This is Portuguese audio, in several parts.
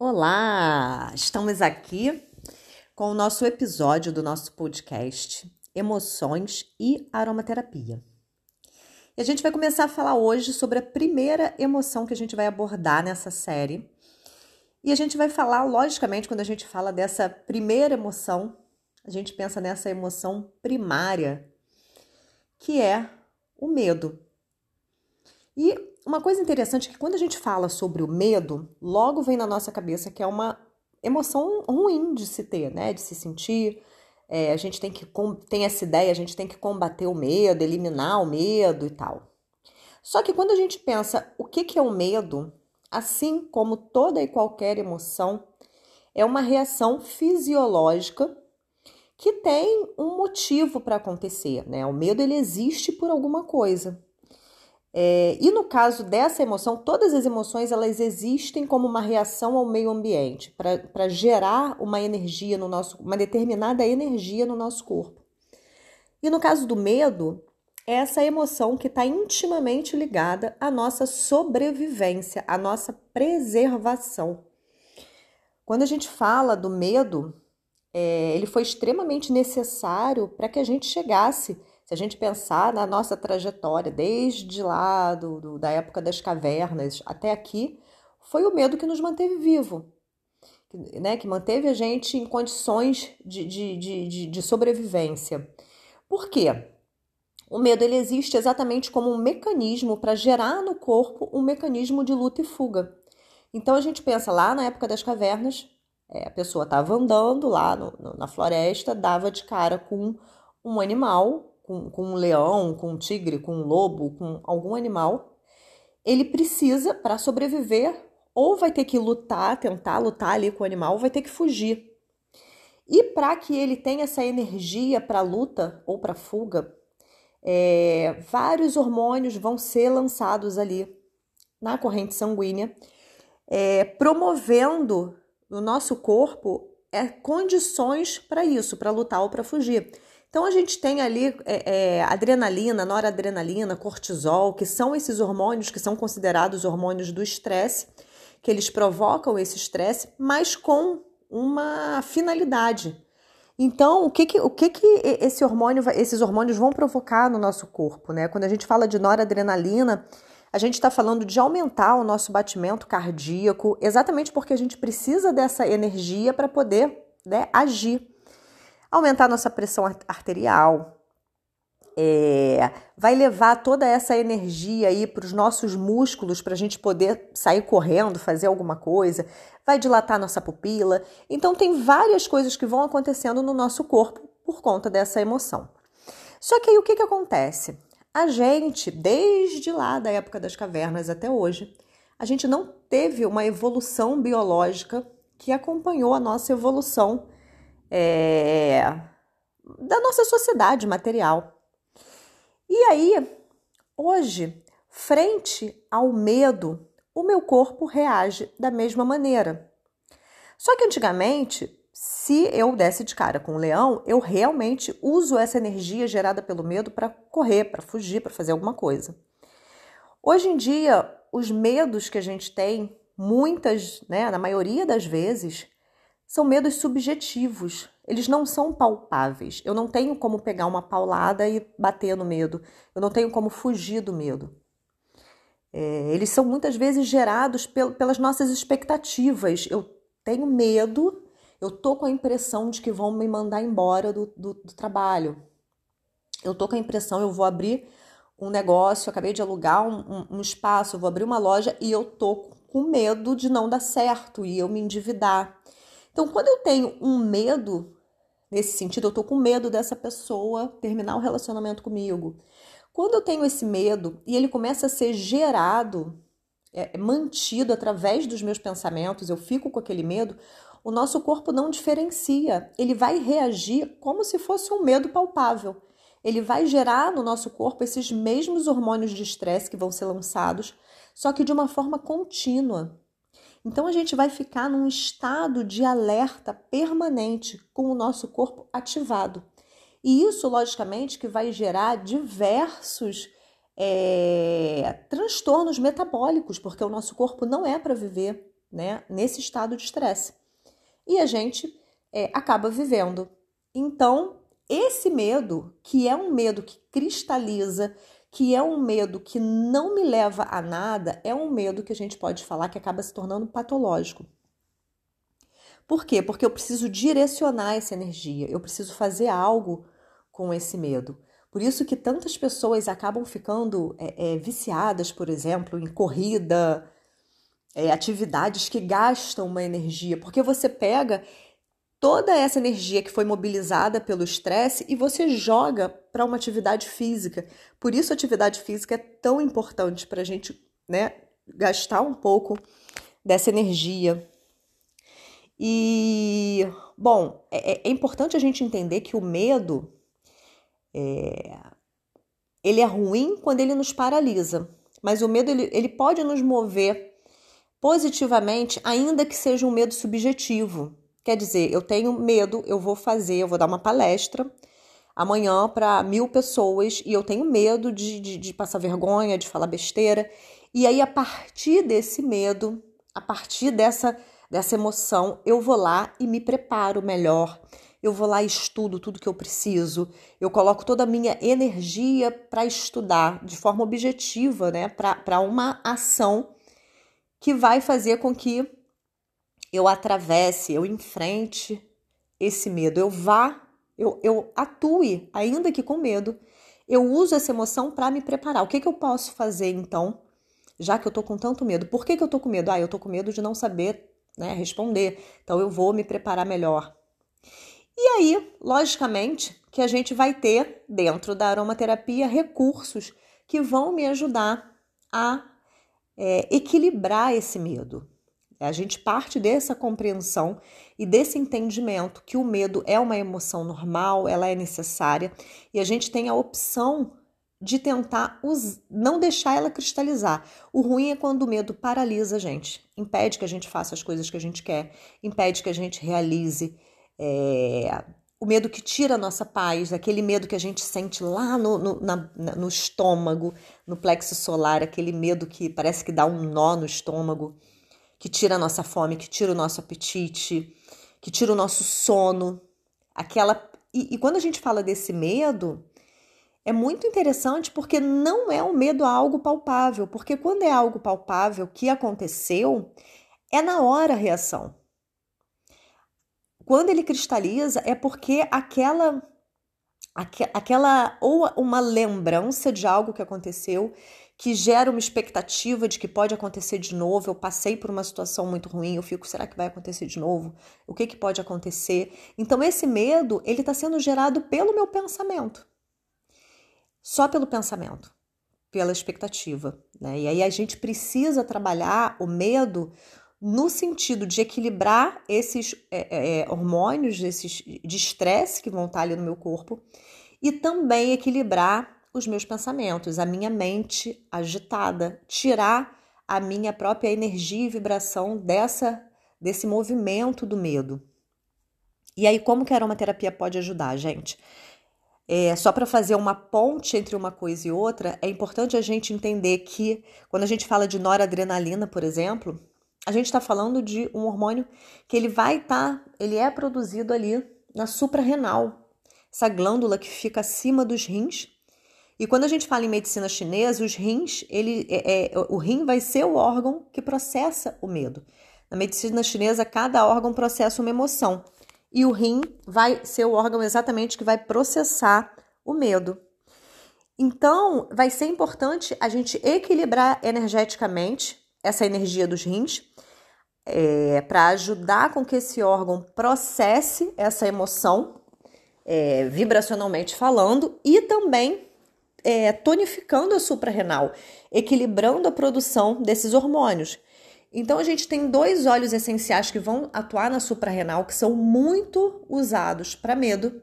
Olá! Estamos aqui com o nosso episódio do nosso podcast Emoções e Aromaterapia. E a gente vai começar a falar hoje sobre a primeira emoção que a gente vai abordar nessa série. E a gente vai falar, logicamente, quando a gente fala dessa primeira emoção, a gente pensa nessa emoção primária, que é o medo. E uma coisa interessante é que quando a gente fala sobre o medo, logo vem na nossa cabeça que é uma emoção ruim de se ter, né? De se sentir. É, a gente tem que tem essa ideia, a gente tem que combater o medo, eliminar o medo e tal. Só que quando a gente pensa o que, que é o medo, assim como toda e qualquer emoção, é uma reação fisiológica que tem um motivo para acontecer, né? O medo ele existe por alguma coisa. É, e no caso dessa emoção, todas as emoções elas existem como uma reação ao meio ambiente, para gerar uma energia no nosso, uma determinada energia no nosso corpo. E no caso do medo, é essa emoção que está intimamente ligada à nossa sobrevivência, à nossa preservação. Quando a gente fala do medo, é, ele foi extremamente necessário para que a gente chegasse se a gente pensar na nossa trajetória, desde lá do, do, da época das cavernas até aqui, foi o medo que nos manteve vivo, né, que manteve a gente em condições de, de, de, de sobrevivência. Por quê? O medo ele existe exatamente como um mecanismo para gerar no corpo um mecanismo de luta e fuga. Então a gente pensa lá na época das cavernas, é, a pessoa estava andando lá no, no, na floresta, dava de cara com um animal com, com um leão, com um tigre, com um lobo, com algum animal, ele precisa, para sobreviver, ou vai ter que lutar, tentar lutar ali com o animal, ou vai ter que fugir. E para que ele tenha essa energia para luta ou para fuga, é, vários hormônios vão ser lançados ali na corrente sanguínea, é, promovendo no nosso corpo é, condições para isso, para lutar ou para fugir. Então a gente tem ali é, é, adrenalina, noradrenalina, cortisol, que são esses hormônios que são considerados hormônios do estresse, que eles provocam esse estresse, mas com uma finalidade. Então, o que que, o que, que esse hormônio, esses hormônios vão provocar no nosso corpo, né? Quando a gente fala de noradrenalina, a gente está falando de aumentar o nosso batimento cardíaco, exatamente porque a gente precisa dessa energia para poder né, agir aumentar nossa pressão arterial, é, vai levar toda essa energia aí para os nossos músculos para a gente poder sair correndo, fazer alguma coisa, vai dilatar nossa pupila. Então, tem várias coisas que vão acontecendo no nosso corpo por conta dessa emoção. Só que aí o que, que acontece? A gente, desde lá da época das cavernas até hoje, a gente não teve uma evolução biológica que acompanhou a nossa evolução é, da nossa sociedade material. E aí, hoje, frente ao medo, o meu corpo reage da mesma maneira. Só que antigamente, se eu desse de cara com um leão, eu realmente uso essa energia gerada pelo medo para correr, para fugir, para fazer alguma coisa. Hoje em dia, os medos que a gente tem, muitas, né, na maioria das vezes, são medos subjetivos, eles não são palpáveis. Eu não tenho como pegar uma paulada e bater no medo, eu não tenho como fugir do medo. É, eles são muitas vezes gerados pel pelas nossas expectativas. Eu tenho medo, eu tô com a impressão de que vão me mandar embora do, do, do trabalho. Eu tô com a impressão, eu vou abrir um negócio, acabei de alugar um, um, um espaço, vou abrir uma loja e eu tô com medo de não dar certo e eu me endividar. Então, quando eu tenho um medo nesse sentido, eu tô com medo dessa pessoa terminar o relacionamento comigo. Quando eu tenho esse medo e ele começa a ser gerado, é, mantido através dos meus pensamentos, eu fico com aquele medo, o nosso corpo não diferencia. Ele vai reagir como se fosse um medo palpável. Ele vai gerar no nosso corpo esses mesmos hormônios de estresse que vão ser lançados, só que de uma forma contínua. Então a gente vai ficar num estado de alerta permanente com o nosso corpo ativado. E isso, logicamente, que vai gerar diversos é, transtornos metabólicos, porque o nosso corpo não é para viver né, nesse estado de estresse. E a gente é, acaba vivendo. Então, esse medo, que é um medo que cristaliza, que é um medo que não me leva a nada, é um medo que a gente pode falar que acaba se tornando patológico. Por quê? Porque eu preciso direcionar essa energia, eu preciso fazer algo com esse medo. Por isso que tantas pessoas acabam ficando é, é, viciadas, por exemplo, em corrida, é, atividades que gastam uma energia, porque você pega toda essa energia que foi mobilizada pelo estresse e você joga para uma atividade física. Por isso, a atividade física é tão importante para a gente né, gastar um pouco dessa energia. E, bom, é, é importante a gente entender que o medo é, ele é ruim quando ele nos paralisa, mas o medo ele, ele pode nos mover positivamente, ainda que seja um medo subjetivo. Quer dizer, eu tenho medo, eu vou fazer, eu vou dar uma palestra amanhã para mil pessoas e eu tenho medo de, de, de passar vergonha, de falar besteira. E aí, a partir desse medo, a partir dessa, dessa emoção, eu vou lá e me preparo melhor. Eu vou lá e estudo tudo que eu preciso. Eu coloco toda a minha energia para estudar de forma objetiva, né? Para uma ação que vai fazer com que eu atravesse, eu enfrente esse medo, eu vá, eu, eu atue, ainda que com medo. Eu uso essa emoção para me preparar. O que, que eu posso fazer então, já que eu tô com tanto medo? Por que, que eu tô com medo? Ah, eu tô com medo de não saber né, responder. Então eu vou me preparar melhor. E aí, logicamente, que a gente vai ter dentro da aromaterapia recursos que vão me ajudar a é, equilibrar esse medo. A gente parte dessa compreensão e desse entendimento que o medo é uma emoção normal, ela é necessária e a gente tem a opção de tentar não deixar ela cristalizar. O ruim é quando o medo paralisa a gente, impede que a gente faça as coisas que a gente quer, impede que a gente realize. É, o medo que tira a nossa paz, aquele medo que a gente sente lá no, no, na, no estômago, no plexo solar, aquele medo que parece que dá um nó no estômago que tira a nossa fome, que tira o nosso apetite, que tira o nosso sono. Aquela e, e quando a gente fala desse medo, é muito interessante porque não é um medo a algo palpável, porque quando é algo palpável que aconteceu, é na hora a reação. Quando ele cristaliza, é porque aquela aquela ou uma lembrança de algo que aconteceu que gera uma expectativa de que pode acontecer de novo. Eu passei por uma situação muito ruim, eu fico, será que vai acontecer de novo? O que, que pode acontecer? Então, esse medo, ele está sendo gerado pelo meu pensamento. Só pelo pensamento, pela expectativa. Né? E aí a gente precisa trabalhar o medo no sentido de equilibrar esses é, é, é hormônios esses de estresse que vão estar ali no meu corpo e também equilibrar os meus pensamentos, a minha mente agitada, tirar a minha própria energia e vibração dessa desse movimento do medo. E aí como que a aromaterapia pode ajudar, gente? É, só para fazer uma ponte entre uma coisa e outra, é importante a gente entender que quando a gente fala de noradrenalina, por exemplo, a gente está falando de um hormônio que ele vai estar, tá, ele é produzido ali na suprarrenal, essa glândula que fica acima dos rins e quando a gente fala em medicina chinesa, os rins, ele, é, é, o rim vai ser o órgão que processa o medo. Na medicina chinesa, cada órgão processa uma emoção. E o rim vai ser o órgão exatamente que vai processar o medo. Então, vai ser importante a gente equilibrar energeticamente essa energia dos rins é, para ajudar com que esse órgão processe essa emoção, é, vibracionalmente falando, e também é, tonificando a suprarrenal, equilibrando a produção desses hormônios. Então a gente tem dois óleos essenciais que vão atuar na suprarrenal que são muito usados para medo,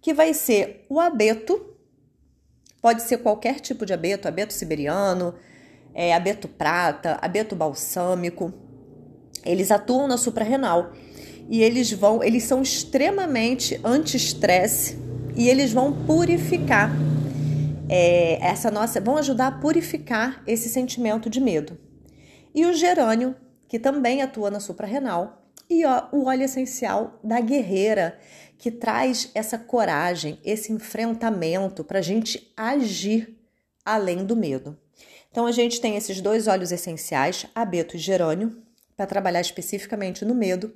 que vai ser o abeto, pode ser qualquer tipo de abeto, abeto siberiano, é, abeto prata, abeto balsâmico. Eles atuam na suprarrenal e eles vão, eles são extremamente anti-estresse e eles vão purificar é, essa nossa vão ajudar a purificar esse sentimento de medo. E o gerânio, que também atua na suprarrenal, e ó, o óleo essencial da guerreira, que traz essa coragem, esse enfrentamento para a gente agir além do medo. Então a gente tem esses dois óleos essenciais, abeto e gerânio, para trabalhar especificamente no medo,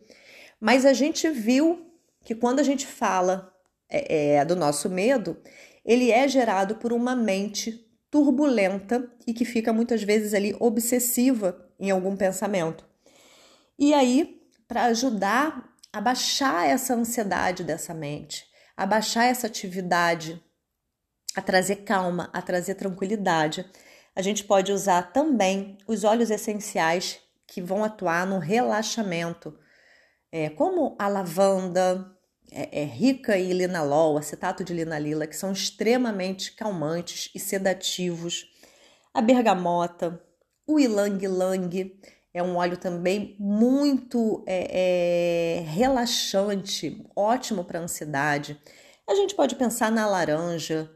mas a gente viu que quando a gente fala é, é, do nosso medo, ele é gerado por uma mente turbulenta e que fica muitas vezes ali obsessiva em algum pensamento. E aí, para ajudar a baixar essa ansiedade dessa mente, a baixar essa atividade, a trazer calma, a trazer tranquilidade, a gente pode usar também os óleos essenciais que vão atuar no relaxamento, é, como a lavanda, é, é, rica em linalol, acetato de linalila, que são extremamente calmantes e sedativos. A bergamota, o ilang-ilang, é um óleo também muito é, é, relaxante, ótimo para ansiedade. A gente pode pensar na laranja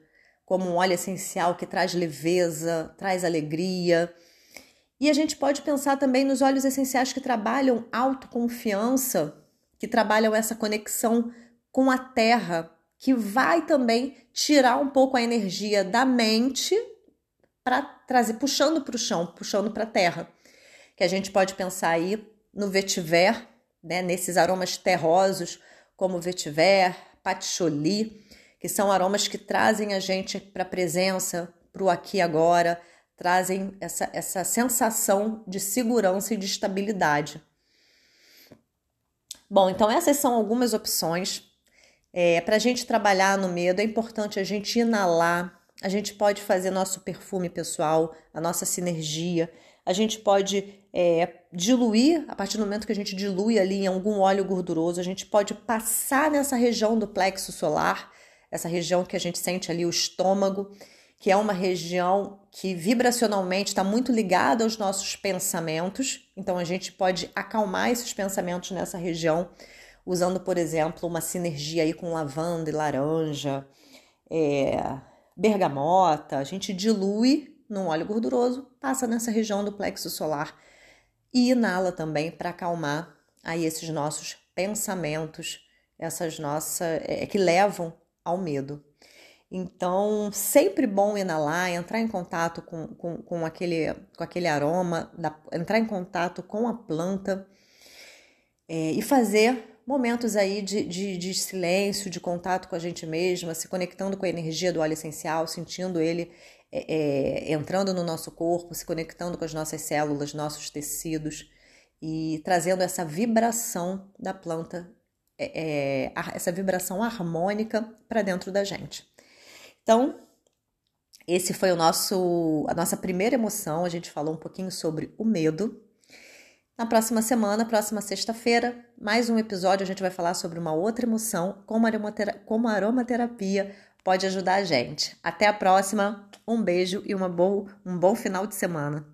como um óleo essencial que traz leveza, traz alegria. E a gente pode pensar também nos óleos essenciais que trabalham autoconfiança, que trabalham essa conexão com a terra, que vai também tirar um pouco a energia da mente para trazer, puxando para o chão, puxando para a terra. Que a gente pode pensar aí no vetiver, né, nesses aromas terrosos, como vetiver, patchouli, que são aromas que trazem a gente para a presença, para o aqui e agora, trazem essa, essa sensação de segurança e de estabilidade. Bom, então essas são algumas opções. É, para a gente trabalhar no medo, é importante a gente inalar, a gente pode fazer nosso perfume pessoal, a nossa sinergia, a gente pode é, diluir, a partir do momento que a gente dilui ali em algum óleo gorduroso, a gente pode passar nessa região do plexo solar, essa região que a gente sente ali o estômago, que é uma região que vibracionalmente está muito ligada aos nossos pensamentos. Então a gente pode acalmar esses pensamentos nessa região, usando, por exemplo, uma sinergia aí com lavanda e laranja, é, bergamota. A gente dilui num óleo gorduroso, passa nessa região do plexo solar e inala também para acalmar aí esses nossos pensamentos, essas nossas é, que levam ao medo. Então, sempre bom inalar, entrar em contato com, com, com, aquele, com aquele aroma, da, entrar em contato com a planta é, e fazer momentos aí de, de, de, silêncio, de contato com a gente mesma, se conectando com a energia do óleo essencial, sentindo ele é, é, entrando no nosso corpo, se conectando com as nossas células, nossos tecidos e trazendo essa vibração da planta, é, essa vibração harmônica para dentro da gente. Então, esse foi o nosso a nossa primeira emoção. A gente falou um pouquinho sobre o medo. Na próxima semana, próxima sexta-feira, mais um episódio, a gente vai falar sobre uma outra emoção, como, aromatera como a aromaterapia pode ajudar a gente. Até a próxima, um beijo e uma bo um bom final de semana.